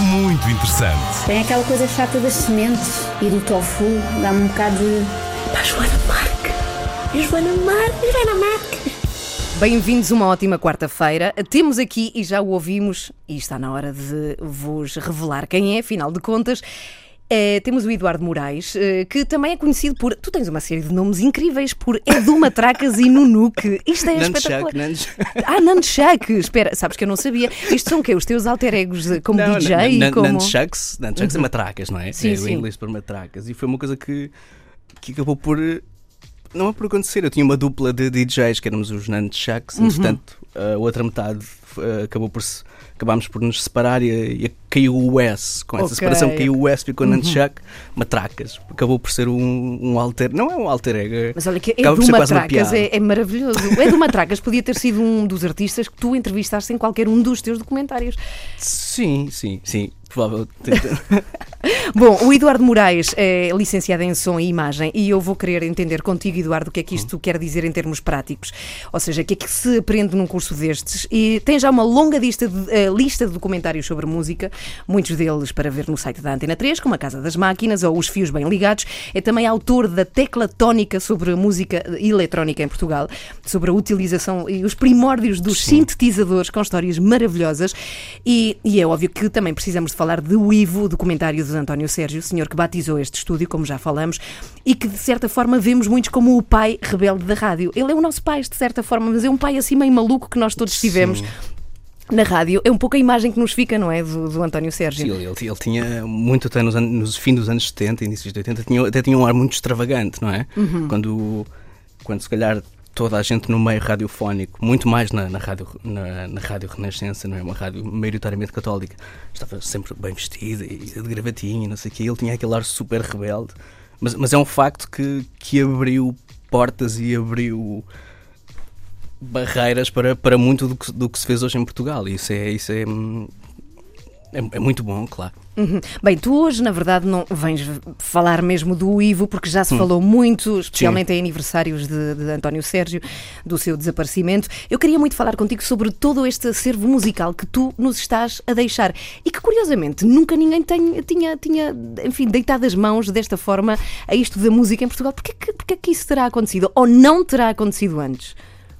muito interessante. Tem aquela coisa chata das sementes e do tofu, dá-me um bocado de. Pá, Joana Marque! Joana Marque! Joana Marque! Bem-vindos uma ótima quarta-feira. Temos aqui, e já o ouvimos, e está na hora de vos revelar quem é, afinal de contas. É, temos o Eduardo Moraes, eh, que também é conhecido por. Tu tens uma série de nomes incríveis por Edu Matracas e Nunuque. Isto é espetacular. Nunchuck. Ah, Nunchuck! Espera, sabes que eu não sabia. Isto são o quê? Os teus alter egos eh, como Não, DJ? como... Nunchucks, nunchucks é matracas, não é? Sim, é sim. o inglês para matracas. E foi uma coisa que, que acabou por. Não é por acontecer. Eu tinha uma dupla de DJs que éramos os Nunchucks, Uhum. entretanto, a outra metade eh, acabou por se. Acabámos por nos separar e, e caiu o S. Com essa Ok. separação caiu o S, ficou Nunchuck, matracas. Acabou por ser um, um alter. Não é um alter ego. é- Mas olha que quase uma Matracas é, é maravilhoso. O Edu Matracas podia ter sido um dos artistas que tu entrevistaste em qualquer um dos teus documentários. Sim, sim, sim. Provavelmente. Bom, o Eduardo Moraes é licenciado em som e imagem e eu vou querer entender contigo, Eduardo, o que é que isto quer dizer em termos práticos. Ou seja, o que é que se aprende num curso destes? E tem já uma longa lista de, eh, lista de documentários sobre música, muitos deles para ver no site da Antena 3, como A Casa das Máquinas ou Os Fios Bem Ligados. É também autor da Tecla Tónica sobre música eletrónica em Portugal, sobre a utilização e os primórdios dos sintetizadores com histórias maravilhosas. E, e é óbvio que também precisamos de falar de O Ivo, documentário de António Sérgio, o senhor que batizou este estúdio, como já falamos, e que de certa forma vemos muitos como o pai rebelde da rádio. Ele é o nosso pai, de certa forma, mas é um pai assim meio maluco que nós todos tivemos. Na rádio, é um pouco a imagem que nos fica, não é? Do, do António Sérgio. Sim, ele, ele- tinha muito até nos, nos fins dos anos 70, inícios de 80, tinha, até tinha um ar muito extravagante, não é? Uhum. Quando, quando se calhar toda a gente no meio radiofónico, muito mais na, na, rádio, na, na rádio Renascença, não é? Uma rádio maioritariamente católica, estava sempre bem vestida e de gravatinha, e não sei o quê. Ele tinha aquele ar super rebelde, mas, mas é um facto que, que abriu portas e abriu barreiras para, para muito do que, do que se fez hoje em Portugal. Isso é, isso é, hum, é, é muito bom, claro. Uhum. Bem, tu hoje, na verdade, não vens falar mesmo do Ivo, porque já Hum. se falou muito, especialmente em aniversários de, de António Sérgio, do seu desaparecimento. Eu queria muito falar contigo sobre todo este acervo musical que tu nos estás a deixar e que, curiosamente, nunca ninguém tem- tinha, tinha, enfim, deitado as mãos desta forma a isto da música em Portugal. Porquê que, porquê que isso terá acontecido? Ou não terá acontecido antes?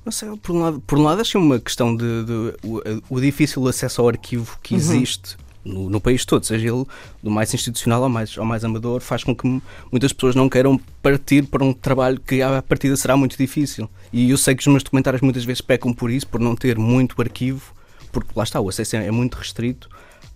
Não sei, por um lado, por um lado acho que é uma questão de, de- o, o difícil acesso ao arquivo que existe no, no país todo, seja ele do mais institucional ao mais, ao mais amador, faz com que muitas pessoas não queiram partir para um trabalho que à partida será muito difícil. E eu sei que os meus documentários muitas vezes pecam por isso, por não ter muito arquivo, porque lá está, o acesso é, é muito restrito.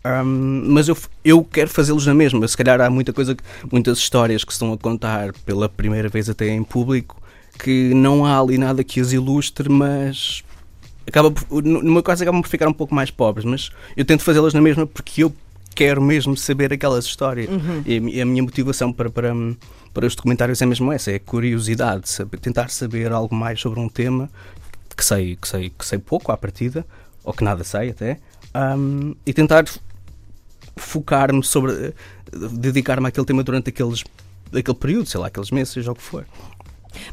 Ahm, mas eu, eu quero fazê-los na mesma. Se calhar há muita coisa, muitas histórias que estão a contar pela primeira vez até em público que não há ali nada que as ilustre, mas acaba por, no meu caso acabam por ficar um pouco mais pobres, mas eu tento fazê-las na mesma porque eu quero mesmo saber aquelas histórias. E a mi- e a minha motivação para, para, para os documentários é mesmo essa, é a curiosidade, saber, tentar saber algo mais sobre um tema que sei, que sei, que sei pouco à partida, ou que nada sei até, ahm, e tentar focar-me sobre dedicar-me àquele tema durante aqueles aquele período, sei lá, aqueles meses, seja o que for.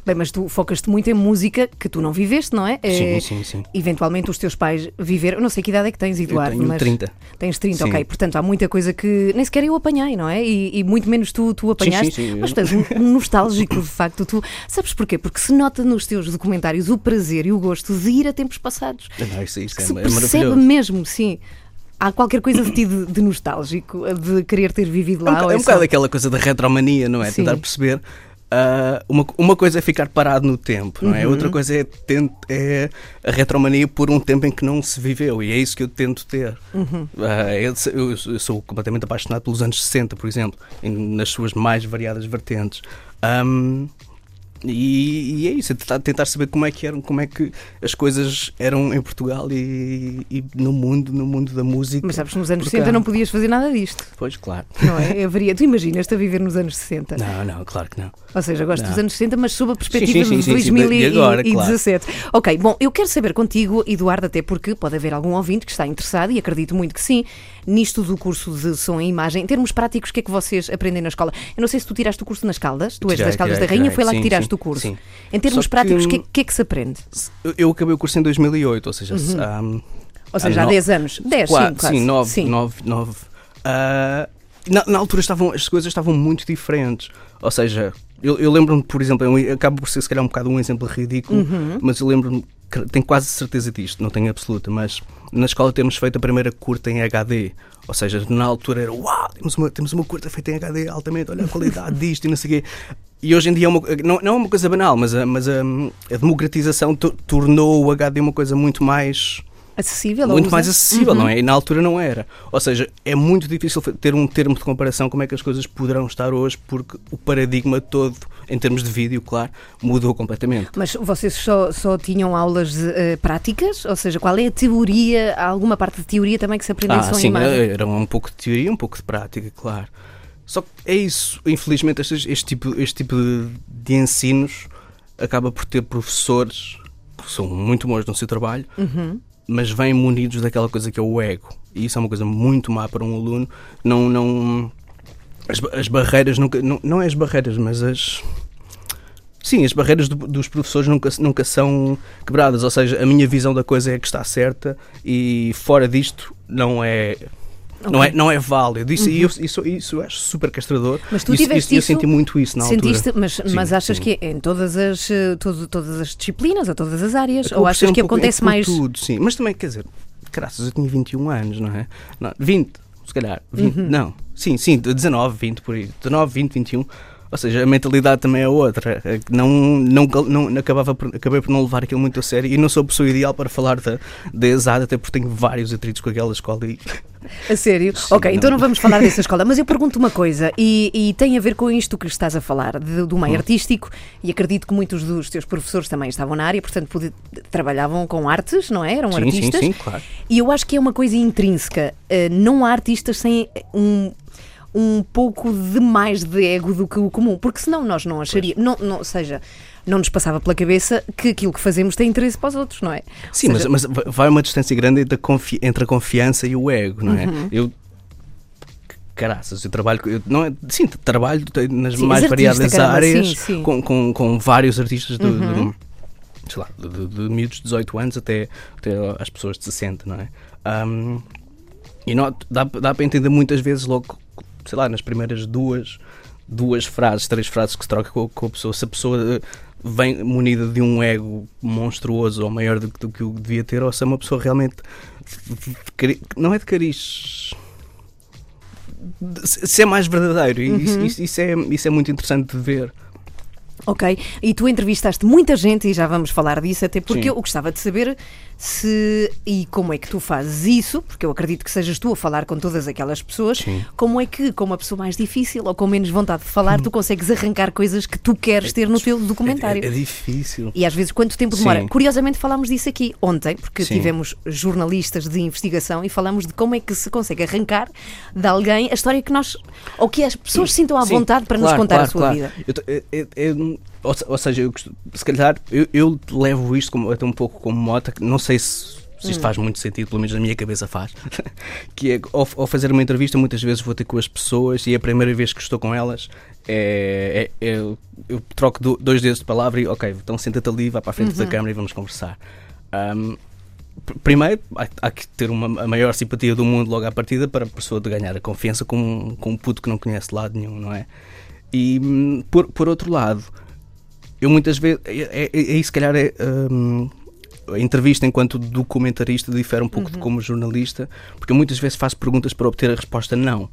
Bem, mas tu focas-te muito em música que tu não viveste, não é? Sim, É, sim, sim. Eventualmente os teus pais viveram. Eu não sei que idade é que tens, Eduardo. tenho mas 30. Tens 30, Sim. ok. Portanto, há muita coisa que nem sequer eu apanhei, não é? E, e muito menos tu, tu apanhaste. sim, sim. Mas tu és um, um nostálgico, de facto. Tu, sabes porquê? Porque se nota nos teus documentários o prazer e o gosto de ir a tempos passados. Não, isso, isso é, se é percebe mesmo, sim. Há qualquer coisa de ti de, de nostálgico, de querer ter vivido É um, lá. boca- ou é um bocado aquela coisa da retromania, não é? Sim. Tentar perceber. Ah, uma, uma coisa é ficar parado no tempo, não é? Uhum. Outra coisa é, é a retromania por um tempo em que não se viveu, e é isso que eu tento ter. Uhum. Ah, eu, eu- eu sou completamente apaixonado pelos anos 60, por exemplo, em- nas suas mais variadas vertentes. Ahm, E, e é isso, é tentar, tentar saber como é que eram, como é que as coisas eram em Portugal e, e no mundo, no mundo da música. Mas sabes que nos anos Por 60 cá. não podias fazer nada disto, Pois, claro. não é? Haveria, tu imaginas-te a viver nos anos 60? Não, não, claro que não. Ou seja, gosto Não. dos anos 60, mas sob a perspectiva sim, de sim, sim, de agora, 2017. Ok, bom, eu quero saber contigo, Eduardo, até porque pode haver algum ouvinte que está interessado, e acredito muito que sim, nisto do curso de som e imagem. Em termos práticos, o que é que vocês aprendem na escola? Eu não sei se tu tiraste o curso nas Caldas, tu és Tirei, das Caldas tirei, da Rainha, tirei. foi lá que Sim, tiraste sim, o curso. sim. Em termos que, práticos, o que, é- que é que se aprende? Eu- acabei o curso em 2008, ou seja, se- há, Ou seja, há no- 10 anos. 10, quatro, sim, quase. sim, 9, Sim. 9, 9. Ah, na, na altura estavam, as coisas estavam muito diferentes. Ou seja, eu, eu lembro-me, por exemplo, eu acabo por ser se calhar um bocado um exemplo ridículo, Uhum. mas eu lembro-me, que- tenho quase certeza disto, não tenho absoluta, mas na escola temos feito a primeira curta em HD. Ou seja, na altura era uau, temos uma, temos uma curta feita em HD altamente, olha a qualidade disto e não sei o quê. E hoje em dia é uma, não, não é uma coisa banal, mas a, mas a, a democratização to- tornou o HD uma coisa muito mais Acessível? muito mais acessível, Uhum. não é? E na altura não era. Ou seja, é muito difícil ter um termo de comparação como é que as coisas poderão estar hoje, porque o paradigma todo, em termos de vídeo, claro, mudou completamente. Mas vocês só, só tinham aulas eh, práticas? Ou seja, qual é a teoria? Há alguma parte de teoria também que se aprende em Ah, sim, imagem? era um pouco de teoria, um pouco de prática, claro. Só que é isso, infelizmente, este, este tipo, este tipo de, de ensinos acaba por ter professores que são muito bons no seu trabalho, Uhum. Mas vêm munidos daquela coisa que é o ego. E isso é uma coisa muito má para um aluno. Não, não, as, as barreiras nunca. Não, não é as barreiras, mas as. Sim, as barreiras do- dos professores nunca, nunca são quebradas. Ou seja, a minha visão da coisa é que está certa e fora disto não é. Não, é, não é válido. Isso, eu, isso, isso eu acho super castrador. Uhum. Mas tu Isso- tiveste isso- Eu isso- senti muito isso na Sentiste, altura. mas, Sim, mas achas sim. que é em todas as, eh, todo- todas as disciplinas ou todas as áreas? Acabou ou por ser achas um que pouco acontece mais. tudo, sim. Mas também, quer dizer, graças, eu tinha 21 anos, não é? Não, 20, se calhar. 20, Uhum. Não, sim, sim, 19, 20 por aí. 19, 20, 21. Ou seja, a mentalidade também é outra. É Não, não, não, acabava por, acabei por não levar aquilo muito a sério e não sou a pessoa ideal para falar da, da ESAD, até porque tenho vários atritos com aquela escola e A sério? Sim, ok, não. então não vamos falar dessa escola, mas eu pergunto uma coisa, e, e tem a ver com isto que estás a falar, de- do Hum. meio artístico, e acredito que muitos dos teus professores também estavam na área, portanto pode- trabalhavam com artes, não é? Eram sim, sim, artistas. sim, claro. E eu acho que é uma coisa intrínseca. Eh, não há artistas sem um, um pouco de mais de ego do que o comum, porque senão nós não acharíamos, não, não, ou seja, não nos passava pela cabeça que aquilo que fazemos tem interesse para os outros, não é? Sim, seja, mas, mas vai uma distância grande entre a, confi- entre a confiança e o ego, não é? Uhum. Eu. Caraças, eu trabalho. Eu, não é, sim, trabalho nas Sim, mais variadas caramba, áreas sim, sim. Com, com, com vários artistas de, Uhum. de, sei lá, de, de, miúdos de 18 anos até, até às pessoas de 60, não é? Ahm, e não, dá, dá para entender muitas vezes logo, sei lá, nas primeiras duas, duas frases, três frases que se troca com, com a pessoa, se a pessoa eh, vem munida de um ego monstruoso ou maior do, que- do que o devia ter, ou se é uma pessoa realmente de- de- não é de cariz. Se é mais verdadeiro, e isso, isso, isso é, isso é muito interessante de ver. Ok, e tu entrevistaste muita gente e já vamos falar disso, até porque Sim. eu gostava de saber se e como é que tu fazes isso, porque eu acredito que sejas tu a falar com todas aquelas pessoas, Sim. como é que, com uma pessoa mais difícil ou com menos vontade de falar, tu consegues arrancar coisas que tu queres ter no teu documentário. É, é difícil. E às vezes quanto tempo demora? Sim. Curiosamente falámos disso aqui ontem, porque Sim. tivemos jornalistas de investigação e falamos de como é que se consegue arrancar de alguém a história que nós, ou que as pessoas sintam à vontade para nos claro, contar a claro, sua claro. vida. Eu é- é- é- ou, ou seja, eu se calhar eu, eu levo isto como, até um pouco como mota, não sei se, se Hum. isto faz muito sentido, pelo menos na minha cabeça faz, que é ao, ao fazer uma entrevista muitas vezes vou ter com as pessoas e a primeira vez que estou com elas é, é- é- eu troco do- dois dedos de palavra e ok, então senta-te ali, vai para a frente Uhum. da câmara e vamos conversar. Pr- Primeiro, há, há que ter uma, a maior simpatia do mundo logo à partida para a pessoa de ganhar a confiança com, com um puto que não conhece de lado nenhum, não é? E hum, por, por outro lado, eu muitas vezes. É, é, é, se calhar é. hum, a entrevista enquanto documentarista difere um pouco de como jornalista, porque eu muitas vezes faço perguntas para obter a resposta não.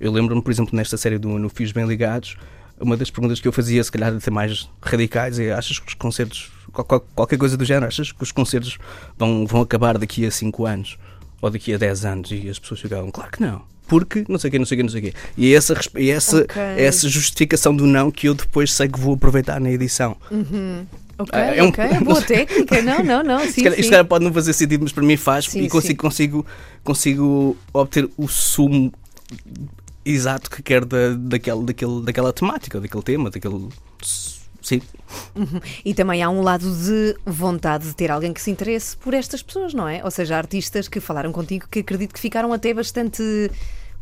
Eu lembro-me, por exemplo, nesta série do No Fios Bem Ligados, uma das perguntas que eu fazia, se calhar até mais radicais, é: achas que os concertos, qual- qual- qualquer coisa do género, achas que os concertos vão, vão acabar daqui a 5 anos ou daqui a 10 anos? E as pessoas ficavam, claro que não. Porque não sei o quê, não sei o quê, não sei o quê. E é essa, e essa, Ok. é essa justificação do não que eu depois sei que vou aproveitar na edição. Ok, É- é um- ok, boa técnica. Não, não, não. Sim, calhar, isto calhar pode não fazer sentido, mas para mim faz Sim, e consigo, sim. consigo, consigo obter o sumo exato que quero da, daquele, daquele, daquela temática, daquele tema, daquele. Sim, E também há um lado de vontade de ter alguém que se interesse por estas pessoas, não é? Ou seja, artistas que falaram contigo que acredito que ficaram até bastante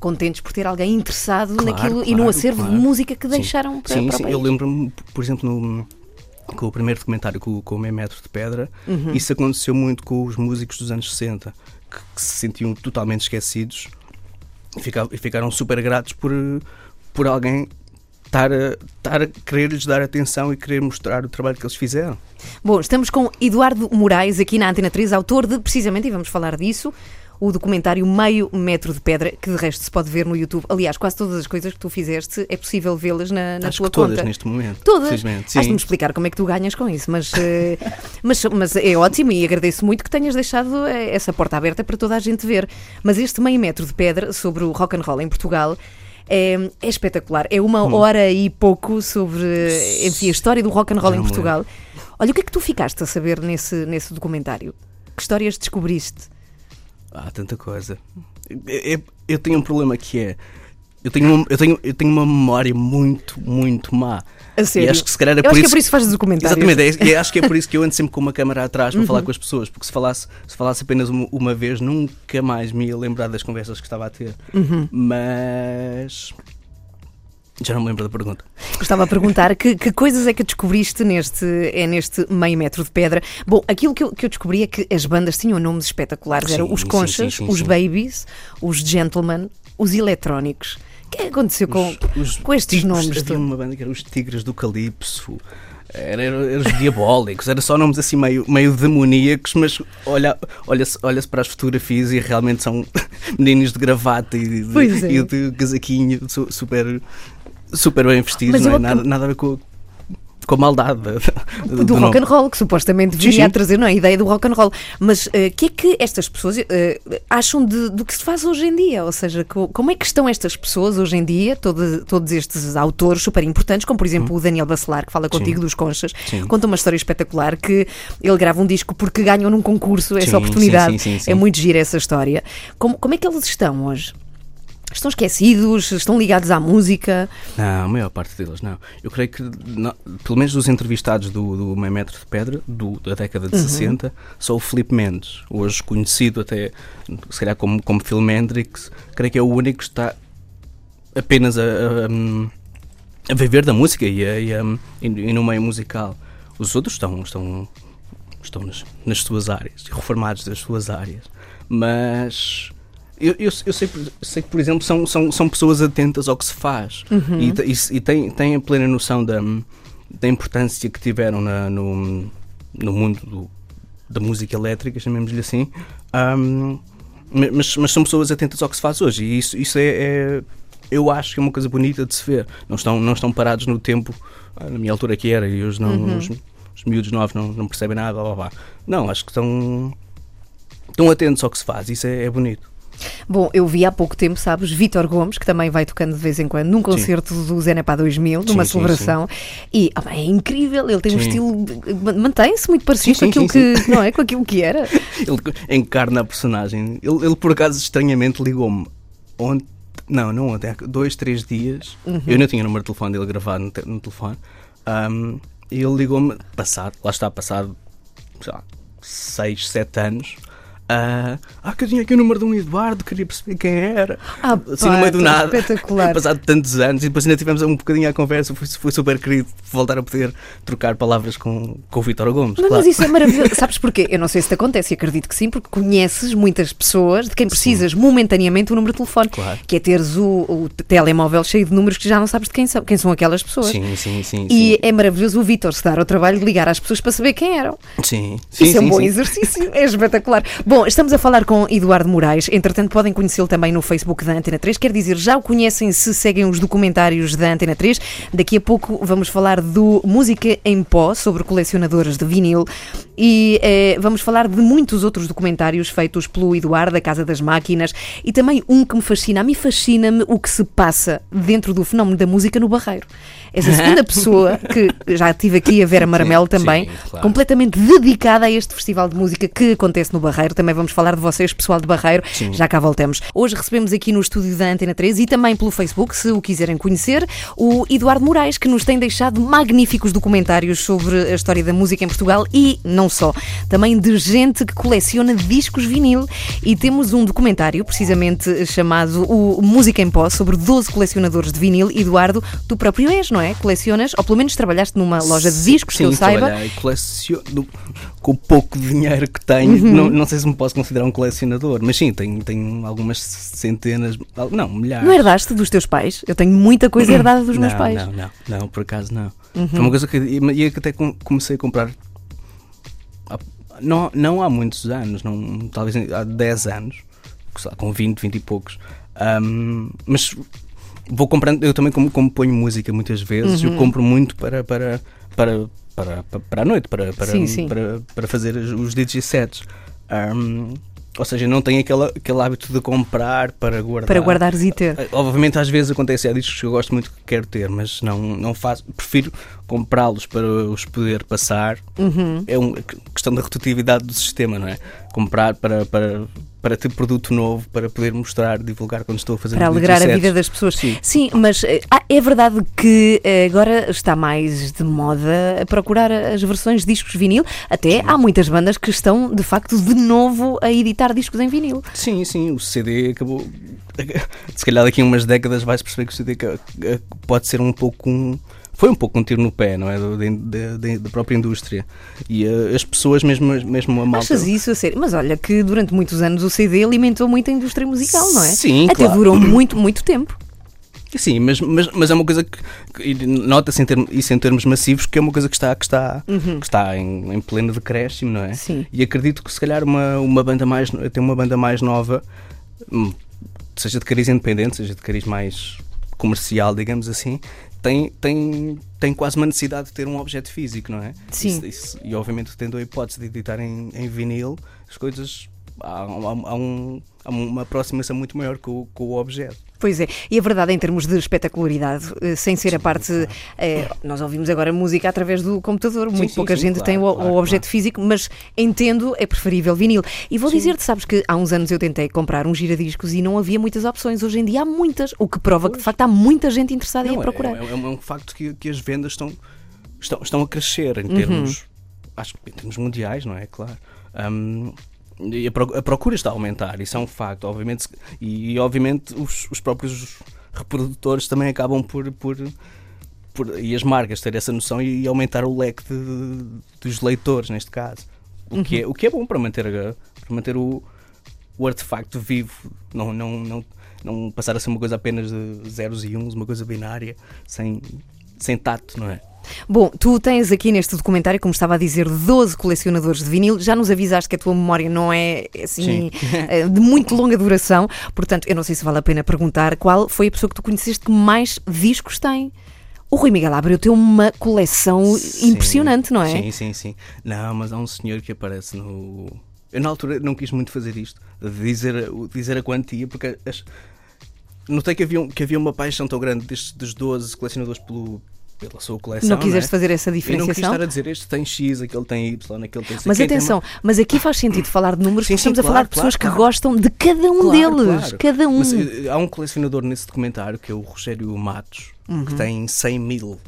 contentes por ter alguém interessado Claro, naquilo e no claro, acervo claro. de música que deixaram para, sim, para sim. país. Eu lembro-me, por exemplo, no, com o primeiro documentário com, com o Meio Metro de Pedra, Uhum. isso aconteceu muito com os músicos dos anos 60, que, que se sentiam totalmente esquecidos e, fica- e ficaram super gratos por, por alguém estar a, estar a querer-lhes dar atenção e querer mostrar o trabalho que eles fizeram. Bom, estamos com Eduardo Moraes aqui na Antena 3, autor de, precisamente, e vamos falar disso, o documentário Meio Metro de Pedra, que de resto se pode ver no YouTube. Aliás, quase todas as coisas que tu fizeste é possível vê-las na, na Acho tua que todas conta. neste momento. Todas? Felizmente. Has de me Sim. explicar como é que tu ganhas com isso, mas, eh, mas, mas é ótimo e agradeço muito que tenhas deixado eh, essa porta aberta para toda a gente ver. Mas este meio metro de pedra sobre o rock and roll em Portugal é, é espetacular. É uma Hum. hora e pouco sobre enfim, a história do rock and roll Já em não me Portugal. Olha, o que é que tu ficaste a saber nesse, nesse documentário? Que histórias descobriste? Há tanta coisa. Eu, eu- eu tenho um problema que é. Eu tenho, uma, eu, tenho, eu tenho uma memória muito, muito má. A sério? E acho que se calhar é por acho que é isso. por isso que fazes documentários. Exatamente, é, e acho que é por isso que eu ando sempre com uma câmera atrás para Uhum. falar com as pessoas, porque se falasse, se falasse apenas uma, uma vez, nunca mais me ia lembrar das conversas que estava a ter. Uhum. Mas. Já não me lembro da pergunta. Estava a perguntar que, que coisas é que descobriste neste, é neste meio metro de pedra. Bom, aquilo que eu, que eu descobri é que as bandas tinham nomes espetaculares. Eram os Conchas, sim, sim, os. Babies, os Gentlemen, os Eletrónicos. O que é que aconteceu com, Os- os com estes tigres- nomes? Havia uma banda que era os Tigres do Calypso. Era, era, era os diabólicos, era só nomes assim meio, meio demoníacos, mas olha, olha-se olha para as fotografias e realmente são meninos de gravata e de, é. e de casaquinho su- super, super bem vestidos, não é? nada, nada a ver com, com a maldade da- do, do, nome. rock and roll, que supostamente Sim, viria a sim. trazer não, é, a ideia do rock and roll. Mas o que é que estas pessoas eh, acham de- do que se faz hoje em dia? Ou seja, co- como é que estão estas pessoas hoje em dia, todo- todos estes autores super importantes, como por exemplo o Daniel Bacelar, que fala contigo dos Conchas, Hum. Sim. conta uma história espetacular que ele grava um disco porque ganham num concurso essa Sim, oportunidade. sim, sim, sim, sim. É muito gira essa história. Como, como é que eles estão hoje? Estão esquecidos? Estão ligados à música? Não, a maior parte deles não. Eu creio que, não- pelo menos dos entrevistados do, do Meio Metro de Pedra, do- da década de Uhum. 60, só o Filipe Mendes, hoje conhecido até, se calhar, como, como Phil Hendrix, creio que é o único que está apenas a, a, a viver da música e, a- e, a- e no meio musical. Os outros estão, estão, estão nas, nas suas áreas, reformados das suas áreas. Mas eu, eu, eu sei, sei que, por exemplo, são, são, são pessoas atentas ao que se faz e, te- e, e têm, têm a plena noção da, da importância que tiveram na- no, no mundo do- da música elétrica, chamemos-lhe assim. Ma- mas, mas são pessoas atentas ao que se faz hoje e isso, isso é, é- eu acho que é uma coisa bonita de se ver. Não estão, não estão parados no tempo, ah, na minha altura que era, e hoje não, os, os miúdos novos não, não percebem nada, blá, blá, blá. Não, acho que estão, estão atentos ao que se faz, isso é, é bonito. Bom, eu vi há pouco tempo, sabes, Vítor Gomes, que também vai tocando de vez em quando num concerto do Zenepá 2000, numa Sim, sim, celebração, e ah, bem, é incrível, ele tem um Sim. estilo, mantém-se muito parecido Sim, com sim, aquilo sim, que, não é, com aquilo que era. Ele encarna a personagem. Ele, ele, por acaso, estranhamente ligou-me ontem. Não, não ontem, há dois, três dias. Eu não tinha o número de telefone dele gravado no, te- no telefone. Ahm, e ele ligou-me, passado, lá está, passado, sei lá, seis, sete anos. Ah, ah, que eu tinha aqui o número de um Eduardo, queria perceber quem era. Ah, assim pá, no meio do nada. espetacular. Passado tantos anos e depois ainda tivemos um bocadinho à conversa. Foi, foi super querido voltar a poder trocar palavras com, com o Vítor Gomes. Mas, claro. mas isso é maravilhoso. Sabes porquê? Eu não sei se te acontece, e acredito que sim, porque conheces muitas pessoas de quem precisas momentaneamente o número de telefone. Claro. Que é teres o, o telemóvel cheio de números que já não sabes de quem são, quem são aquelas pessoas. Sim, sim, sim. E sim. é maravilhoso o Vítor se dar ao trabalho de ligar às pessoas para saber quem eram. Sim, sim, Isso é um sim, bom sim. exercício, é espetacular. Bom, Bom, estamos a falar com Eduardo Moraes. Entretanto, podem conhecê-lo também no Facebook da Antena 3. Quer dizer, já o conhecem se seguem os documentários da Antena 3. Daqui a pouco vamos falar do Música em Pó, sobre colecionadores de vinil. E eh, vamos falar de muitos outros documentários feitos pelo Eduardo, da Casa das Máquinas. E também um que me fascina. A mim fascina-me o que se passa dentro do fenómeno da música no Barreiro. Essa segunda pessoa, que já tive aqui a Vera Maramelo Sim, também, sim, claro. completamente dedicada a este festival de música que acontece no Barreiro. Também vamos falar de vocês, pessoal de Barreiro, Sim. já cá voltamos. Hoje recebemos aqui no estúdio da Antena 3 e também pelo Facebook, se o quiserem conhecer, o Eduardo Moraes, que nos tem deixado magníficos documentários sobre a história da música em Portugal e não só. Também de gente que coleciona discos vinil. E temos um documentário, precisamente chamado o Música em Pó, sobre 12 colecionadores de vinil. Eduardo, tu próprio és, não é? Colecionas, ou pelo menos trabalhaste numa loja de discos, Sim, que eu saiba. coleciono com o pouco dinheiro que tenho. Uhum. Não, não sei se me posso considerar um colecionador, mas sim, tenho, tenho algumas centenas, não, milhares. Não herdaste dos teus pais? Eu tenho muita coisa herdada dos meus não, pais. Uhum. Não, não, não, por acaso não. Foi uma coisa que, e e que até com- comecei a comprar não, não há muitos anos, não, talvez há 10 anos, com 20, 20 e poucos. Ahm, mas vou comprando, eu também como, como ponho música muitas vezes, Uhum. eu compro muito para, para, para, para, para, a noite, para, para, Sim, sim. para, para fazer os, DJ sets. Ahm, ou seja, não tenho aquele, aquele hábito de comprar para guardar. Para guardares e ter. Eh, Obviamente, às vezes acontece, há discos que eu gosto muito que quero ter, mas não, não faço. Prefiro comprá-los para os poder passar. Uhum. É uma questão da rotatividade do sistema, não é? Comprar para, para, para ter produto novo, para poder mostrar, divulgar quando estou a fazer Para alegrar a vida das pessoas. Sim. mas eh, ah, é verdade que eh, agora está mais de moda a procurar as versões de discos vinil. Até há muitas bandas que estão, de facto, de novo a editar discos em vinil. Sim, sim, o CD acabou. Se calhar daqui a umas décadas vais perceber que o CD pode ser um pouco um. Foi um pouco um tiro no pé, não é? Da, própria indústria. E eh, as pessoas, mesmo, mesmo a malta. Achas isso a sério? Mas olha que durante muitos anos o CD alimentou muito a indústria musical, não é? Sim, Até claro. durou muito, muito tempo. Sim, mas, mas, mas é uma coisa que, que nota-se isso em termos massivos que é uma coisa que está, que está, que está em, em pleno decréscimo, não é? Uhum. Sim. E acredito que se calhar uma, uma banda mais até uma banda mais nova, hum, seja de cariz independente, seja de cariz mais comercial, digamos assim, tem, tem, tem quase uma necessidade de ter um objeto físico, não é? Sim. Isso- isso- e obviamente tendo a hipótese de editar em, em vinil, as coisas há, há- um- há uma aproximação muito maior com, o- com o objeto. Pois é, e a verdade em termos de espetacularidade, eh, sem ser a parte. eh, nós ouvimos agora música através do computador, muito sim, pouca sim, gente claro, tem o, o claro, objeto físico, mas entendo, é preferível vinil. E vou dizer-te, sabes que há uns anos eu tentei comprar um giradiscos e não havia muitas opções. Hoje em dia há muitas, o que prova que de facto há muita gente interessada em Não, a é- procurar. É, é um- é um facto que, que as vendas estão, estão, estão a crescer em Uhum. termos, acho que em termos mundiais, não é? Claro. Hum, e a, pro- a procura está a aumentar, isso é um facto, obviamente, e, e, obviamente os, os próprios reprodutores também acabam por, por, por- e as marcas ter essa noção e, aumentar o leque de- dos leitores, neste caso. O, que é, Uhum. o que é bom para manter, a- para manter o, o artefacto vivo, não, não, não, não passar a ser uma coisa apenas de zeros e uns, uma coisa binária, sem, sem tato, não é? Bom, tu tens aqui neste documentário, como estava a dizer, 12 colecionadores de vinil. Já nos avisaste que a tua memória não é assim Sim. eh, de muito longa duração, portanto, eu não sei se vale a pena perguntar qual foi a pessoa que tu conheceste que mais discos tem. O Rui Miguel Abreu tem uma coleção Sim, impressionante, não é? Sim, sim, sim. Não, mas há um senhor que aparece no. Eu na altura não quis muito fazer isto, dizer, dizer a quantia, porque as... notei que havia, que havia uma paixão tão grande destes, dos 12 colecionadores pelo, pela sua coleção. Não quiseste é? fazer essa Eu não quis diferenciação? estar a dizer este tem X, aquele tem Y, aquele tem C. Mas tem atenção, mas aqui faz sentido falar de números, Sim, porque sim, estamos a claro, falar de pessoas claro, que gostam de cada um Claro, deles. Cada um. Mas, eh, há um colecionador nesse documentário que é o Rogério Matos, Uhum. que tem 100 mil.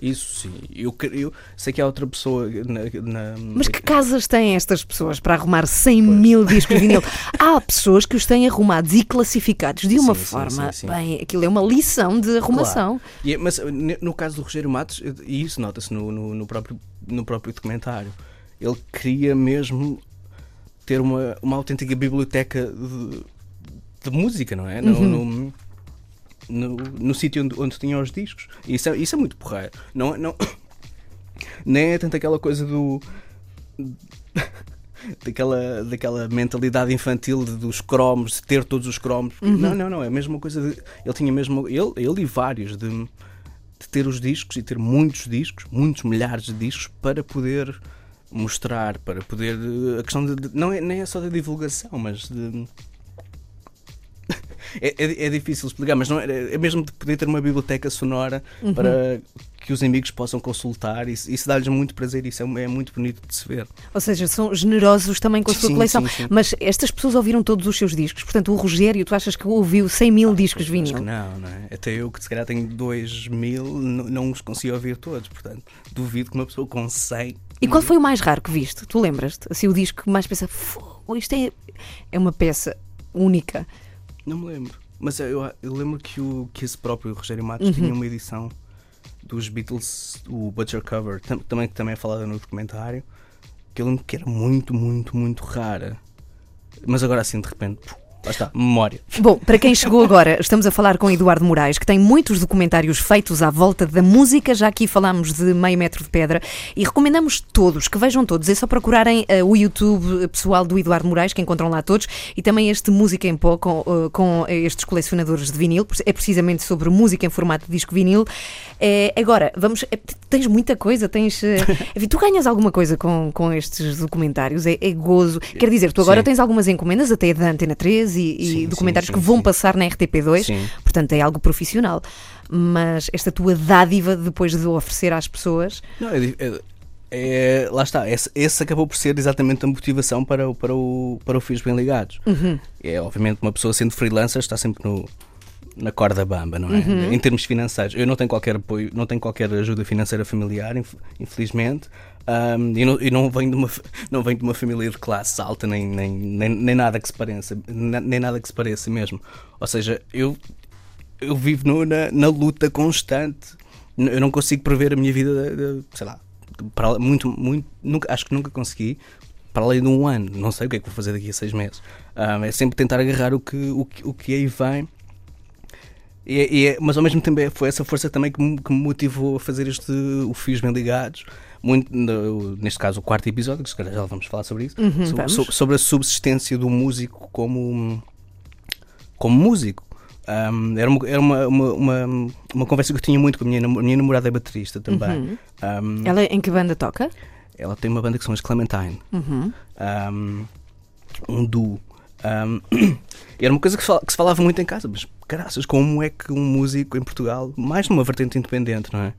Isso sim. Eu, eu sei que há outra pessoa na. na- Mas que casas têm estas pessoas para arrumar 100 mil discos de vinil? Há pessoas que os têm arrumados e classificados de uma Sim, forma. sim, sim. Bem, aquilo é uma lição de arrumação. Claro. E mas no caso do Rogério Matos, e isso nota-se no, no, no próprio, no próprio documentário, ele queria mesmo ter uma, uma autêntica biblioteca de, de música, não é? Uhum. no, no, no sítio onde, onde tinha os discos. Isso é, isso é muito porreiro. Não, não, nem é tanto aquela coisa do. daquela, daquela mentalidade infantil de, dos cromos, de ter todos os cromos. Uhum. Não, não, não. É a mesma coisa. De, ele tinha mesmo. Ele, ele e vários de, de ter os discos e ter muitos discos, muitos milhares de discos para poder mostrar, para poder. A questão de. de não é, nem é só da divulgação, mas de. É, é, é, difícil explicar, mas não é, é, mesmo de poder ter uma biblioteca sonora uhum. para que os amigos possam consultar. Isso, isso dá-lhes muito prazer, isso é, é, muito bonito de se ver. Ou seja, são generosos também com a sua sim, coleção. Sim, sim. Mas estas pessoas ouviram todos os seus discos, portanto, o Rogério, tu achas que ouviu 100 mil discos vinil? Acho que não, não é? Até eu, que se calhar tenho 2 mil, não, não os consigo ouvir todos, portanto, duvido que uma pessoa com 100. E qual foi o mais raro que viste? Tu lembras-te? Assim, o disco que mais pensa, isto é, é uma peça única. Não me lembro. Mas eu, eu lembro que, o, que esse próprio Rogério Matos uhum. tinha uma edição dos Beatles, o Butcher Cover, tam, também, que também é falada no documentário, que eu lembro que era muito, muito, muito rara. Mas agora assim, de repente, memória. Bom, para quem chegou agora, estamos a falar com Eduardo Moraes, que tem muitos documentários feitos à volta da música. Já aqui falámos de Meio Metro de Pedra e recomendamos todos, que vejam todos. É só procurarem uh, o YouTube pessoal do Eduardo Moraes, que encontram lá todos, e também este Música em Pó com, uh, com estes colecionadores de vinil. É precisamente sobre música em formato de disco vinil. É, agora, vamos. É, tens muita coisa, tens. Uh, tu ganhas alguma coisa com, com estes documentários? É, é gozo. Quer dizer, tu agora Sim. tens algumas encomendas, até da Antena 13 e, sim, e documentários sim, sim, que vão passar na RTP2, portanto é algo profissional. Mas esta tua dádiva depois de oferecer às pessoas. Não, é, é, é, lá está, esse, esse, acabou por ser exatamente a motivação para, para, o, para o Fios Bem Ligados. Uhum. É, obviamente, uma pessoa sendo freelancer está sempre no, na corda bamba, não é? Uhum. Em termos financeiros. Eu não tenho qualquer apoio, não tenho qualquer ajuda financeira familiar, infelizmente. Um, e, não, e não, venho de uma, não venho de uma família de classe alta, nem, nem, nem, nem nada que se pareça, nem nada que se pareça mesmo. Ou seja, eu, eu vivo no, na, na luta constante. Eu não consigo prever a minha vida, sei lá, para, muito, muito, nunca, acho que nunca consegui, para além de um ano. Não sei o que é que vou fazer daqui a seis meses. Um, é sempre tentar agarrar o que, o, o que aí vem e, é, e, é, mas ao mesmo tempo é, foi essa força também que me, que me motivou a fazer este o Fios Ligados. Muito, neste caso, o quarto episódio, que se calhar já vamos falar sobre isso, uhum, sobre, sobre, sobre, a subsistência do músico como, como músico. Um, era uma, era uma, uma, uma, uma, conversa que eu tinha muito com a minha, minha namorada é baterista também. Uhum. Um, ela em que banda toca? Ela tem uma banda que são as Clementine. Uhum. Um, duo. Um, era uma coisa que se, falava, que se, falava muito em casa, mas caraças, como é que um músico em Portugal, mais numa vertente independente, não é?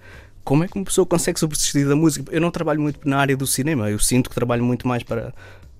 Como é que uma pessoa consegue subsistir da música? Eu não trabalho muito na área do cinema, eu sinto que trabalho muito mais para,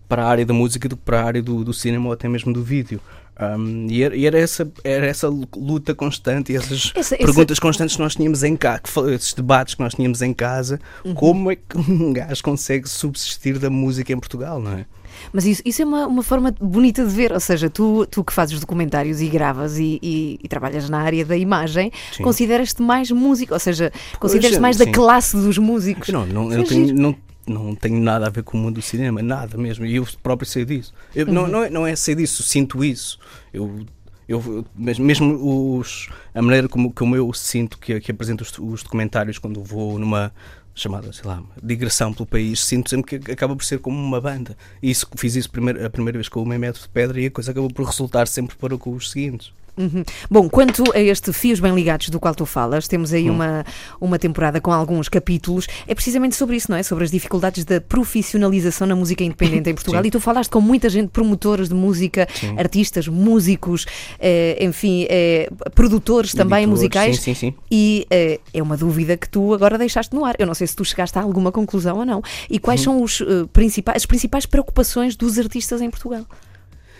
para a área da música do que para a área do, do cinema ou até mesmo do vídeo. Um, e, era, e era, essa, era essa luta constante e essas essa, perguntas essa... constantes que nós tínhamos em casa, esses debates que nós tínhamos em casa, uhum. como é que um gajo consegue subsistir da música em Portugal, não é? Mas isso, isso é uma, uma forma bonita de ver, ou seja, tu, tu que fazes documentários e gravas e, e, e trabalhas na área da imagem, consideras-te mais músico, ou seja, consideras-te mais sim. da classe dos músicos. Não, não, eu tenho, não, não tenho nada a ver com o mundo do cinema, nada mesmo, e eu próprio sei disso. Eu, uhum. não, não, é, não é sei disso, sinto isso. Eu eu, mesmo os, a maneira como, como eu sinto que, que apresento os, os, documentários quando vou numa chamada, sei lá, digressão pelo país, sinto sempre que acaba por ser como uma banda. E isso, fiz isso primeiro, a primeira vez com o meu método de pedra e a coisa acabou por resultar sempre para os seguintes. Uhum. Bom, quanto a este Fios Bem Ligados do qual tu falas, temos aí uhum. uma, uma temporada com alguns capítulos. É precisamente sobre isso, não é? Sobre as dificuldades da profissionalização na música independente em Portugal. Sim. E tu falaste com muita gente, promotores de música, sim. artistas, músicos, eh, enfim, eh, produtores também Editores, musicais. Sim, sim, sim. E eh, é uma dúvida que tu agora deixaste no ar. Eu não sei se tu chegaste a alguma conclusão ou não. E quais uhum. são os, uh, principais, as principais preocupações dos artistas em Portugal?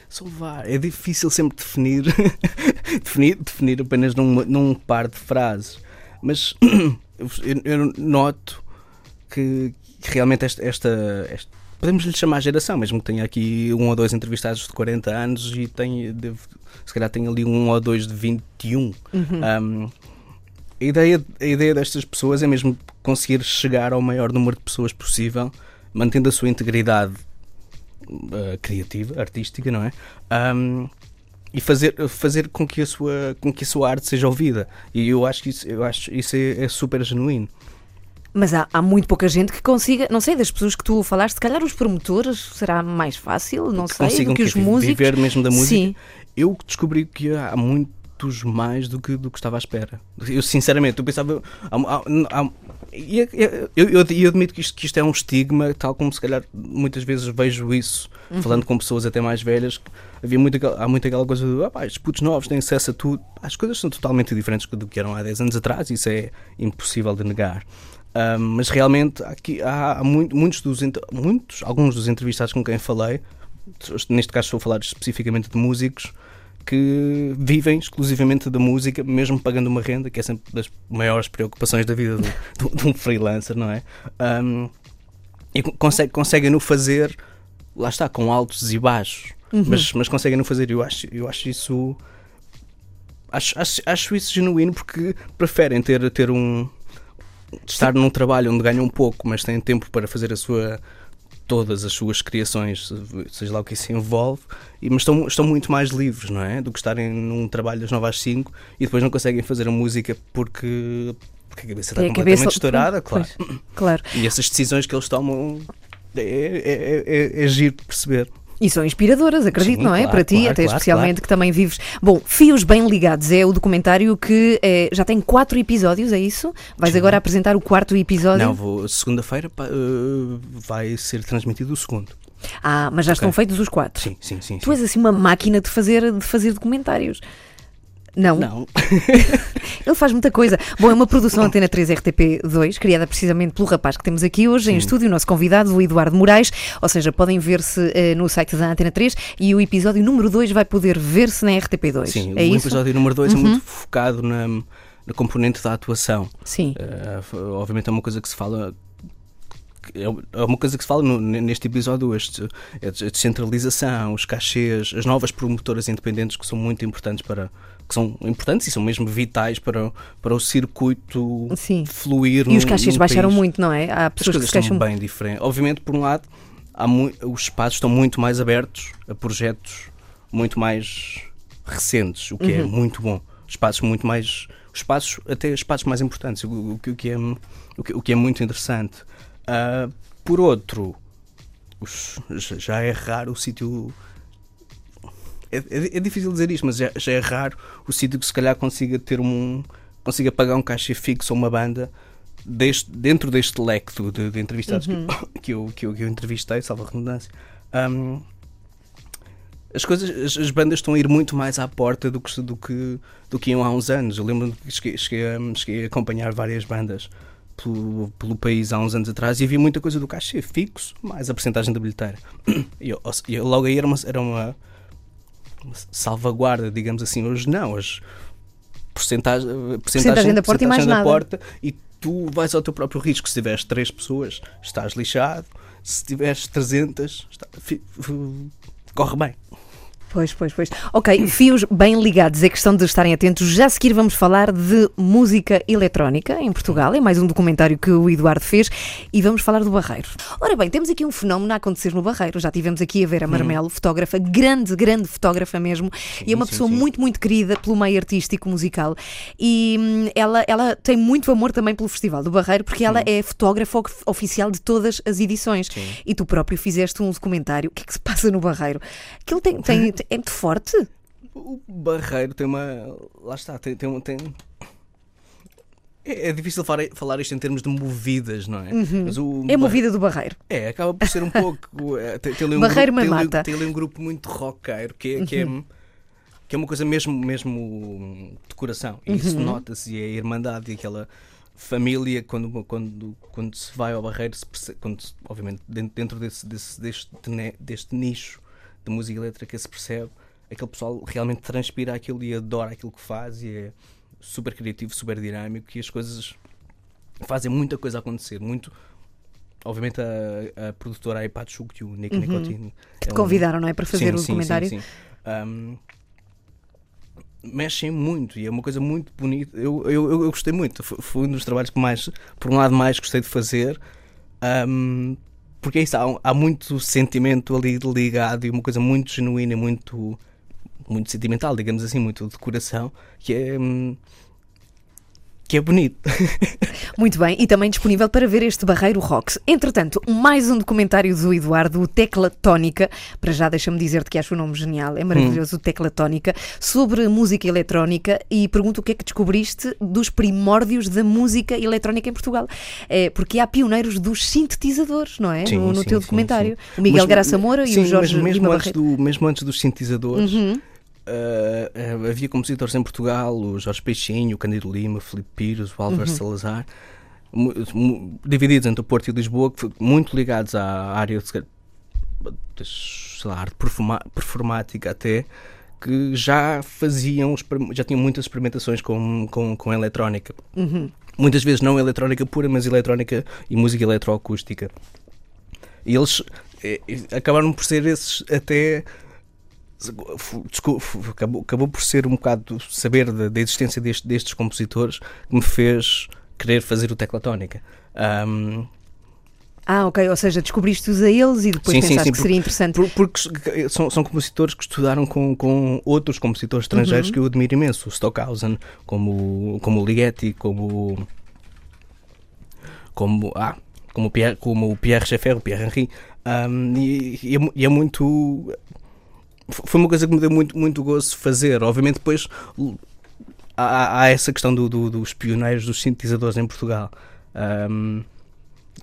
São vários. É difícil sempre definir, definir, definir apenas num, num par de frases. Mas eu, eu noto que, que realmente esta, esta, esta, podemos lhe chamar geração, mesmo que tenha aqui um ou dois entrevistados de 40 anos e tenha, devo, se calhar tenha ali um ou dois de 21. Uhum. Um, a, ideia, a ideia destas pessoas é mesmo conseguir chegar ao maior número de pessoas possível, mantendo a sua integridade uh, criativa, artística, não é? Um, e fazer, fazer com, que a sua, com que a sua arte seja ouvida. E eu acho que isso, eu acho isso é, é super genuíno. Mas há, há muito pouca gente que consiga, não sei, das pessoas que tu falaste, se calhar os promotores será mais fácil, não que sei, do que os vi- músicos. viver mesmo da música. Sim. Eu descobri que há muitos mais do que, do que estava à espera. Eu, sinceramente, eu pensava. é- é- eu, eu, eu admito que isto, que isto é um estigma, tal como se calhar muitas vezes vejo isso, Uhum. falando com pessoas até mais velhas. Havia muito, há muito aquela coisa de ah, pá, os putos novos têm acesso a tudo. As coisas são totalmente diferentes do que eram há 10 anos atrás, isso é impossível de negar. Mas realmente aqui há, há muito- muitos dos muitos, alguns dos entrevistados com quem falei, neste caso estou a falar especificamente de músicos que vivem exclusivamente da música, mesmo pagando uma renda, que é sempre das maiores preocupações da vida do- do- de um freelancer, não é? Um, e consegue, conseguem no fazer, lá está, com altos e baixos, mas, mas conseguem no fazer. Eu acho, eu acho isso. Acho, acho, acho isso genuíno porque preferem ter, ter um. estar num trabalho onde ganham um pouco, mas têm tempo para fazer a sua todas as suas criações, seja lá o que isso envolve, mas estão, estão muito mais livres, não é? Do que estarem num trabalho das 9 às 5 e depois não conseguem fazer a música porque, porque a cabeça está completamente cabeça- estourada, claro. Pois, claro. E essas decisões que eles tomam é, é, é, é giro de perceber. E são inspiradoras, acredito, Sim, não é? claro, Para ti, claro, até claro, especialmente que também vives. Bom, Fios Bem Ligados é o documentário que eh, já tem quatro episódios, é isso? Vais agora apresentar o quarto episódio? Não, vou, segunda-feira eh, vai ser transmitido o segundo. Ah, mas já estão feitos os quatro. Sim, sim, sim. Tu sim. és assim uma máquina de fazer, de fazer documentários. Não, Não, ele faz muita coisa. Bom, é uma produção Antena 3 RTP2, criada precisamente pelo rapaz que temos aqui hoje em estúdio, o nosso convidado, o Eduardo Moraes. Ou seja, podem ver-se eh, no site da Antena 3 e o episódio número 2 vai poder ver-se na RTP2. sim, é o isso? episódio número 2 é muito focado na, na componente da atuação. Sim. F- obviamente é uma coisa que se fala. É é uma coisa que se fala no- neste episódio, este, a descentralização, os cachês, as novas promotoras independentes que são muito importantes para que são importantes e são mesmo vitais para, para o circuito Sim. fluir E os num- cachês baixaram país. muito, não é? Há As pessoas que coisas queixam. são bem diferentes. Obviamente, por um lado, os espaços estão muito mais abertos a projetos muito mais recentes, o que Uhum. é muito bom. Espaços muito mais. Espaços, até espaços mais importantes, o, o que- o que, é, o, que, o que é muito interessante. Ah, por outro, os- já é raro o sítio. É, é- é difícil dizer isto, mas já, já é raro o sítio que se calhar consiga ter um. consiga pagar um cachê fixo a uma banda deste, dentro deste leque de, de entrevistados que, que, eu, que, eu, que eu entrevistei, salvo a redundância. Ahm, as coisas, as, as bandas estão a ir muito mais à porta do que, do que, do que iam há uns anos. Eu lembro que cheguei, cheguei, a, cheguei a acompanhar várias bandas pelo, pelo país há uns anos atrás e havia muita coisa do cachê fixo, mais a porcentagem da bilheteira. E eu, eu logo aí era uma, era uma salvaguarda, digamos assim. Hoje não, hoje porcentagem, Porcentagem da porta e mais porcentagem da nada. porta e tu vais ao teu próprio risco. Se tiveres três pessoas, estás lixado. Se tiveres 300, está- corre bem. Pois, pois, pois. Ok, fios bem ligados. É questão de estarem atentos. Já a seguir vamos falar de música eletrónica em Portugal. É mais um documentário que o Eduardo fez. E vamos falar do Barreiro. Ora bem, temos aqui um fenómeno a acontecer no Barreiro. Já tivemos aqui a Vera Marmelo, fotógrafa, grande, grande fotógrafa mesmo. e é uma sim, pessoa sim. muito, muito querida pelo meio artístico musical. E hum, ela, ela tem muito amor também pelo Festival do Barreiro, porque ela é fotógrafa of- oficial de todas as edições. E tu próprio fizeste um documentário. O que é que se passa no Barreiro? Aquilo tem, tem, é muito forte. O Barreiro tem uma. Lá está, tem. tem, tem- É, é difícil falar, isto em termos de movidas, não é? O É movida do Barreiro. É, acaba por ser um pouco. é, tem, tem um Barreiro grupo, tem, Mamata. tem ali um grupo muito roqueiro que é, que é, que é uma coisa mesmo, mesmo de coração. E isso nota-se, e é a irmandade e aquela família quando, quando, quando se vai ao Barreiro, se percebe- quando, obviamente, dentro, desse, desse, deste, ne- deste nicho de música elétrica se percebe, aquele pessoal realmente transpira aquilo e adora aquilo que faz e é super criativo, super dinâmico e as coisas fazem muita coisa acontecer, muito obviamente a, a produtora Aipachuk e o Nick Nicotine Que te é um- convidaram, não é? Para fazer Sim, o sim, documentário. sim, sim. Um, mexem muito e é uma coisa muito bonita. Eu, eu, eu gostei muito. Foi, foi um dos trabalhos que mais, por um lado, mais gostei de fazer. um, porque é isso, há, há muito sentimento ali ligado e uma coisa muito genuína muito, muito sentimental, digamos assim, muito de coração, que é. hum, que é bonito. Muito bem, e também disponível para ver este Barreiro Rocks. Entretanto, mais um documentário do Eduardo, o Tecla Tónica. Para já, deixa-me dizer-te que acho o nome genial, é maravilhoso, o Tecla Tónica, sobre música eletrónica. E pergunto o que é que descobriste dos primórdios da música eletrónica em Portugal. É, porque há pioneiros dos sintetizadores, não é? Sim, no, no sim, teu sim, documentário. O Miguel Mas- Graça Moura e o Jorge mas mesmo Lima antes, do, mesmo antes dos sintetizadores, Uhum. Eh, eh, havia compositores em Portugal, o Jorge Peixinho, o Cândido Lima, o Filipe Pires, o Uhum. Álvaro Salazar, mu- mu- divididos entre o Porto e Lisboa, muito ligados à área de, sei lá, arte performática até, que já faziam, já tinham muitas experimentações com, com, com eletrónica. Muitas vezes não eletrónica pura, mas eletrónica e música eletroacústica. E eles eh, acabaram por ser esses até. Acabou, acabou por ser um bocado saber da, da existência deste- destes compositores que me fez querer fazer o Teclatónica. Ahm, Ah, ok, ou seja, descobriste-os a eles e depois Sim, sim, pensaste sim, que seria interessante. por- porque s- são, são compositores que estudaram com, com outros compositores Uhum. estrangeiros que eu admiro imenso, o Stockhausen, como, o- como o Ligeti, como o- como ah, como o Pierre, como o Pierre Schaeffer, o Pierre Henry, Ahm, e, e é, e é muito foi uma coisa que me deu muito muito gozo fazer. Obviamente depois há, há essa questão do, do- dos pioneiros dos sintetizadores em Portugal. Ahm,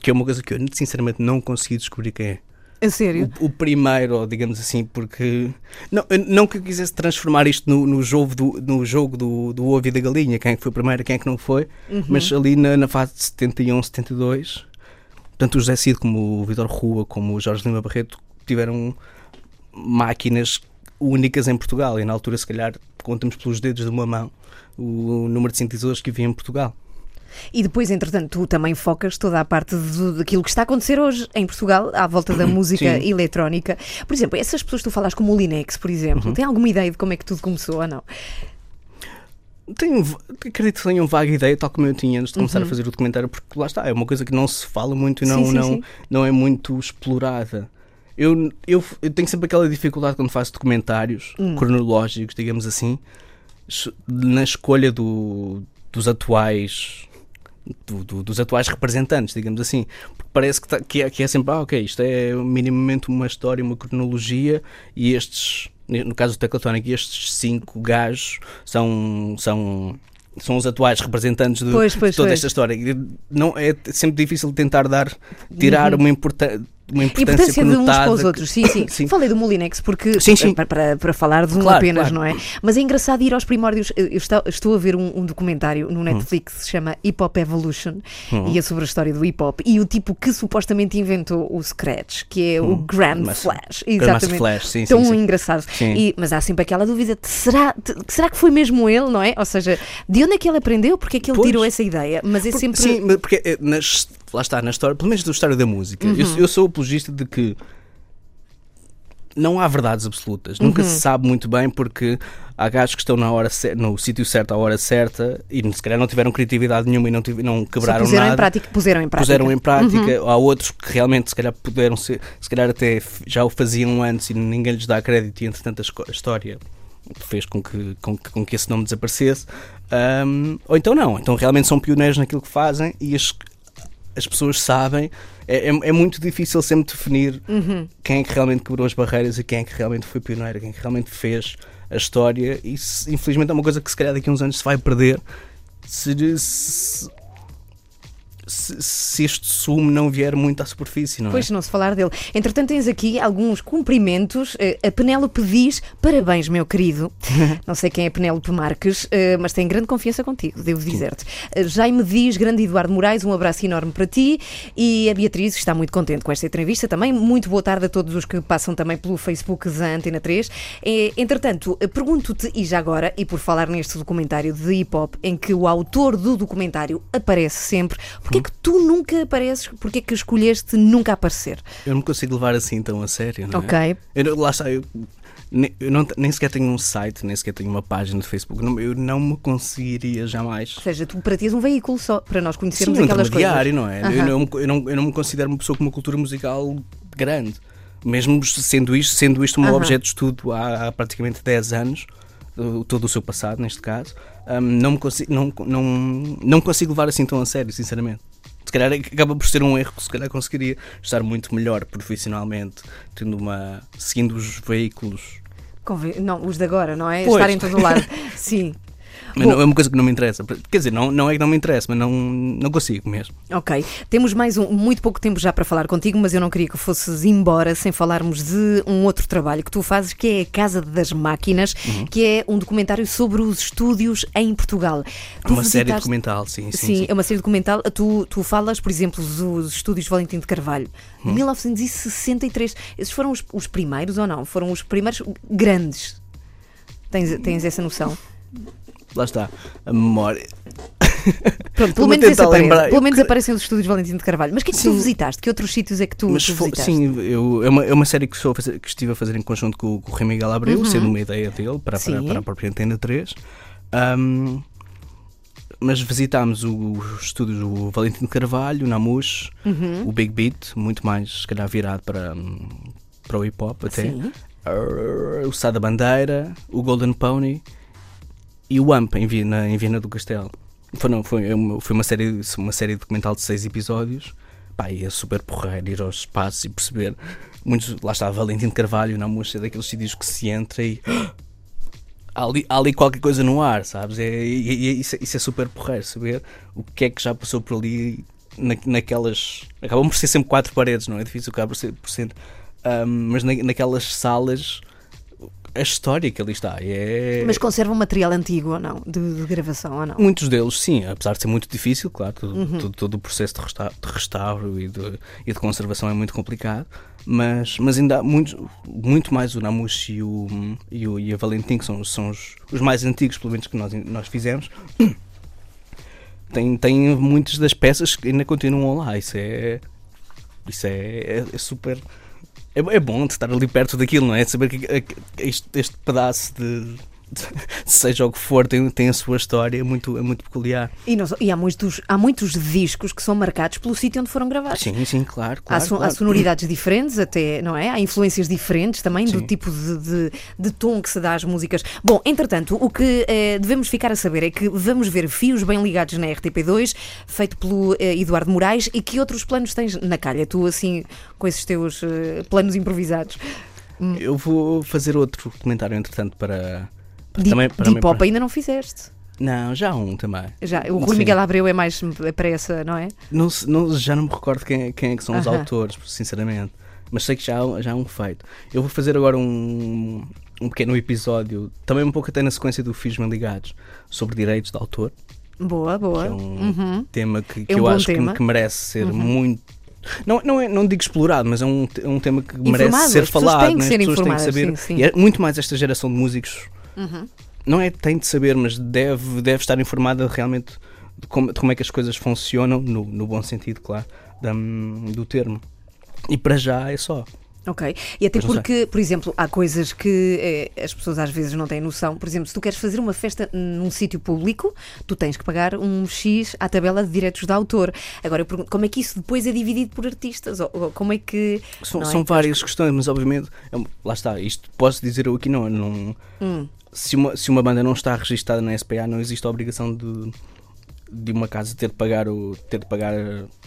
que é uma coisa que eu sinceramente não consegui descobrir quem é A sério? o, o primeiro, digamos assim, porque não, não que eu quisesse transformar isto no, no jogo, do, no jogo do, do ovo e da galinha, quem é que foi primeiro, quem é que não foi, mas ali na, na fase de 71, 72, tanto o José Cid como o Vitor Rua, como o Jorge Lima Barreto tiveram máquinas únicas em Portugal e na altura, se calhar, contamos pelos dedos de uma mão o número de sintetizadores que havia em Portugal. E depois, entretanto, tu também focas toda a parte do- daquilo que está a acontecer hoje em Portugal, à volta da música Sim. eletrónica. Por exemplo, essas pessoas que tu falas como o Linex, por exemplo, Uhum. têm alguma ideia de como é que tudo começou ou não? Tenho, acredito que tenham vaga ideia, tal como eu tinha antes de começar a fazer o documentário, porque lá está, é uma coisa que não se fala muito e não, Sim, sim, não, sim. não é muito explorada. Eu, eu, eu tenho sempre aquela dificuldade quando faço documentários cronológicos, digamos assim, na escolha do, dos atuais. do- do- dos atuais representantes, digamos assim, porque parece que, tá- que, é, que é sempre, ah, ok, isto é minimamente uma história, uma cronologia, e estes, no caso do Teclatónico, estes cinco gajos são, são, são os atuais representantes de, Pois, pois, de toda pois. esta história. Não, é sempre difícil tentar dar, tirar uma, importa, uma importância Importância de uns para os outros, sim, sim. Sim. Falei do Molinex porque Sim, sim. Para, para, para falar de um Claro, apenas, claro. não é? Mas é engraçado ir aos primórdios. Eu estou, estou a ver um, um documentário Hum. no Netflix que se chama Hip Hop Evolution e é sobre a história do hip hop e o tipo que supostamente inventou o Scratch, que é o Grand Mas- Flash. Grandmaster Flash, sim, Tão sim, engraçado. E- mas há sempre aquela dúvida: de, será, de- será que foi mesmo ele, não é? Ou seja, de onde é que ele aprendeu? Porque é que ele Pois. tirou essa ideia? Mas é Porque- sempre. Sim, porque é, nas, lá está, na história, pelo menos da história da música, Uhum. eu, eu sou apologista de que não há verdades absolutas. Nunca Uhum. se sabe muito bem porque há gajos que estão na hora no sítio certo à hora certa e se calhar não tiveram criatividade nenhuma e não, não Só quebraram puseram nada. em prática, puseram em prática. Puseram em prática, há outros que realmente se calhar puderam ser, se calhar até já o faziam antes e ninguém lhes dá crédito e entretanto a história fez com que, com que, com que esse nome desaparecesse. Ahm, ou então não, então realmente são pioneiros naquilo que fazem e as, as pessoas sabem. É, é, é muito difícil sempre definir quem é que realmente quebrou as barreiras e quem é que realmente foi pioneiro, quem é que realmente fez a história. Isso, infelizmente, é uma coisa que se calhar daqui a uns anos se vai perder se, se, se, se este sumo não vier muito à superfície, não é? Pois, não se falar dele. Entretanto, tens aqui alguns cumprimentos. Eh, A Penélope diz: Parabéns, meu querido. Não sei quem é Penélope Marques, eh, mas tem grande confiança contigo, devo dizer-te. Eh, Jaime diz: Grande Eduardo Moraes, um abraço enorme para ti. E a Beatriz está muito contente com esta entrevista também. Muito boa tarde a todos os que passam também pelo Facebook da Antena 3. Eh, Entretanto, pergunto-te, e já agora, e por falar neste documentário de hip hop, em que o autor do documentário aparece sempre, porquê é que tu nunca apareces? Porquê é que escolheste nunca aparecer? Eu não me consigo levar assim tão a sério, não é? Ok. Eu, lá está, eu, eu não, nem sequer tenho um site, nem sequer tenho uma página de Facebook. Não- eu não me conseguiria jamais. Ou seja, tu para ti és um veículo só, para nós Sim, conhecermos um aquelas coisas. intermediário, não é? Eu, Aham. não, me- eu, não, eu não me considero uma pessoa com uma cultura musical grande. Mesmo sendo isto, sendo isto um Aham. objeto de estudo há, há praticamente 10 anos, todo o seu passado, neste caso. hum, não, me consigo, não, não, não consigo levar assim tão a sério, sinceramente. Se calhar acaba por ser um erro se calhar conseguiria estar muito melhor profissionalmente, tendo uma. seguindo os veículos. Não, os de agora, não é? Pois. Estar em todo o lado. Sim. Mas Bom. não, é uma coisa que não me interessa. Quer dizer, não, não é que não me interessa, mas não, não consigo mesmo. Ok. Temos mais um, muito pouco tempo já para falar contigo, mas eu não queria que fosses embora sem falarmos de um outro trabalho que tu fazes, que é a Casa das Máquinas, Uhum. que é um documentário sobre os estúdios em Portugal. Tu uma série visitaste- documental, sim, sim. Sim, sim. é uma série documental. Tu, tu falas, por exemplo, dos estúdios Valentim de Carvalho, de Hum. 1963. Esses foram os, os primeiros ou não? Foram os primeiros grandes. Tens, tens essa noção? Lá está, a memória. Pronto, pelo menos, aparece. pelo menos aparecem os estúdios Valentim de Carvalho. Mas o que é que tu Sim. visitaste? Que outros sítios é que tu, Mas tu visitaste? sim, eu, é, uma, é uma série que, estou a fazer- que estive a fazer em conjunto com, o- com o Rui Miguel Abreu, sendo uma ideia dele para, para, para a própria Antena 3. Ahm, mas visitámos os estúdios do Valentim de Carvalho, o Namush, o Big Beat, muito mais, se calhar, virado para, para o hip hop até. Sim. O Sá da Bandeira, o Golden Pony e o AMP em Viena, em Viena do Castelo. Foi, não, foi, uma, foi uma, série, uma série documental de seis episódios. Pá, e é super porreiro ir aos espaços e perceber. Muitos, lá está Valentim de Carvalho, na moça, daqueles sítios que se entra e. Há ali, há ali qualquer coisa no ar, sabes? É, e- e isso, é- isso é super porreiro, saber o que é que já passou por ali na, naquelas. Acabam por ser sempre quatro paredes, não é difícil, acaba por ser. Por ser Ahm, mas na- naquelas salas, a história que ali está. É... Mas conserva um material antigo ou não? De, de gravação ou não? Muitos deles, sim, apesar de ser muito difícil, claro, todo, Uhum. todo, todo o processo de resta- de restauro e de, e de conservação é muito complicado, mas, mas ainda há muitos, muito mais o Namush e, o, e, o, e a Valentim, que são, são os, os mais antigos, pelo menos que nós, nós fizemos, tem, tem muitas das peças que ainda continuam lá. Isso é, isso é, é- é super. É, é bom estar ali perto daquilo, não é? Saber que este, este pedaço de- seja o que for, tem, tem a sua história, é muito, é muito peculiar. E, não e há, muitos, há muitos discos que são marcados pelo sítio onde foram gravados. Sim, sim, claro. Há, claro, há claro. sonoridades diferentes, até, não é? Há influências diferentes também do Sim. tipo de, de, de tom que se dá às músicas. Bom, entretanto, o que eh, devemos ficar a saber é que vamos ver fios bem ligados na RTP2, feito pelo eh, Eduardo Moraes, e que outros planos tens na calha? Tu, assim, com esses teus eh, planos improvisados. Eu vou fazer outro comentário, entretanto, para. Para De, também, para de mim- hip hop para- ainda não fizeste. Não, já há um também. Já, o Rui Sim. Miguel Abreu é mais para essa, não é? Não, não- já não me recordo quem, é- quem é que são os Aham. autores, sinceramente. Mas sei que já, há- já há um feito. Eu vou fazer agora um, um pequeno episódio, também um pouco até na sequência do Fios-me Ligados, sobre direitos de autor. Boa, boa. que é um Uhum. tema que, que É um eu acho que. Uhum. que merece ser muito. Não, não, é, não digo explorado, mas é um, é um tema que merece Informado, ser falado. têm que né? ser as pessoas têm que saber. sim, sim. E é muito mais esta geração de músicos. Uhum. Não é tem de saber, mas deve, deve estar informada realmente de como, de como é que as coisas funcionam, no, no bom sentido, claro, da- do termo. E para já é só. Ok. E até porque, por exemplo, há coisas que eh, as pessoas às vezes não têm noção. Por exemplo, se tu queres fazer uma festa num sítio público, tu tens que pagar um X à tabela de direitos de autor. Agora, eu pergunto, como é que isso depois é dividido por artistas? Ou, ou como é que. São, é? são várias questões, mas obviamente, é um- lá está, isto posso dizer eu aqui não. não Hum. Se, uma, se uma banda não está registada na SPA, não existe a obrigação de, de uma casa ter de pagar, o, ter de pagar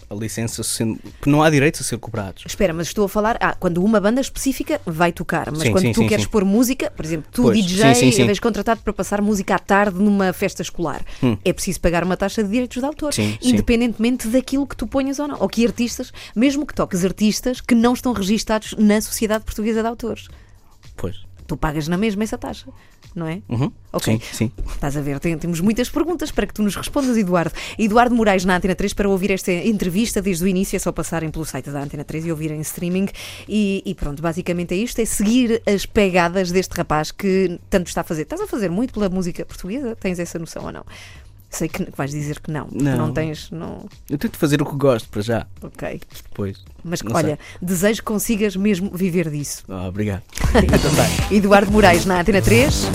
a, licença, sendo, porque não há direitos a ser cobrados. Espera, mas estou a falar, ah, quando uma banda específica vai tocar, mas Sim, quando sim, tu sim, queres pôr música, por exemplo, tu Pois, DJ, sim, sim, és contratado para passar música à tarde numa festa escolar, Hum. é preciso pagar uma taxa de direitos de autor, independentemente daquilo que tu ponhas ou não, ou que artistas, mesmo que toques artistas que não estão registados na Sociedade Portuguesa de Autores, Pois. tu pagas na mesma essa taxa, não é? Uhum. Ok. Sim, sim. Estás a ver, tem- temos muitas perguntas para que tu nos respondas, Eduardo. Eduardo Moraes na Antena 3 para ouvir esta entrevista desde o início, é só passarem pelo site da Antena 3 e ouvirem em streaming. E, e pronto, basicamente é isto: é seguir as pegadas deste rapaz que tanto está a fazer. Estás a fazer muito pela música portuguesa? Tens essa noção ou não? Sei que vais dizer que não, não, Não. tens. Não... Eu tento fazer o que gosto para já. Ok. Depois. Mas Não olha, desejo que consigas mesmo viver disso. Ah, obrigado. Eu também. Eduardo Moraes na Antena 3.